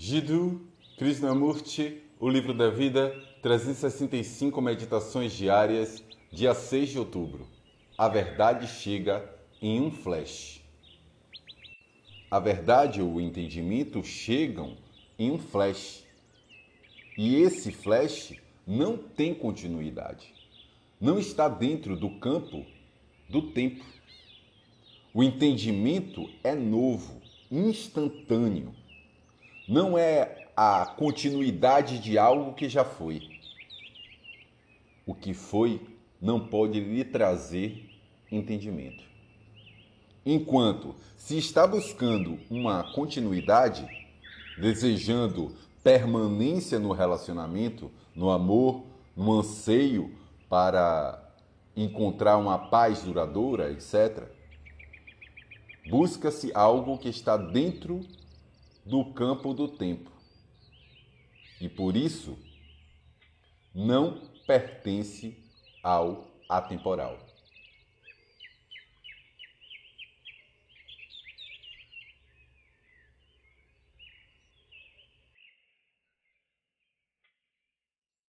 Jiddu Krishnamurti, O Livro da Vida, 365 Meditações Diárias, dia 6 de outubro. A verdade chega em um flash. A verdade ou o entendimento chegam em um flash. E esse flash não tem continuidade. Não está dentro do campo do tempo. O entendimento é novo, instantâneo. Não é a continuidade de algo que já foi. O que foi não pode lhe trazer entendimento. Enquanto se está buscando uma continuidade, desejando permanência no relacionamento, no amor, no anseio para encontrar uma paz duradoura, etc., busca-se algo que está dentro do campo do tempo. E por isso não pertence ao atemporal.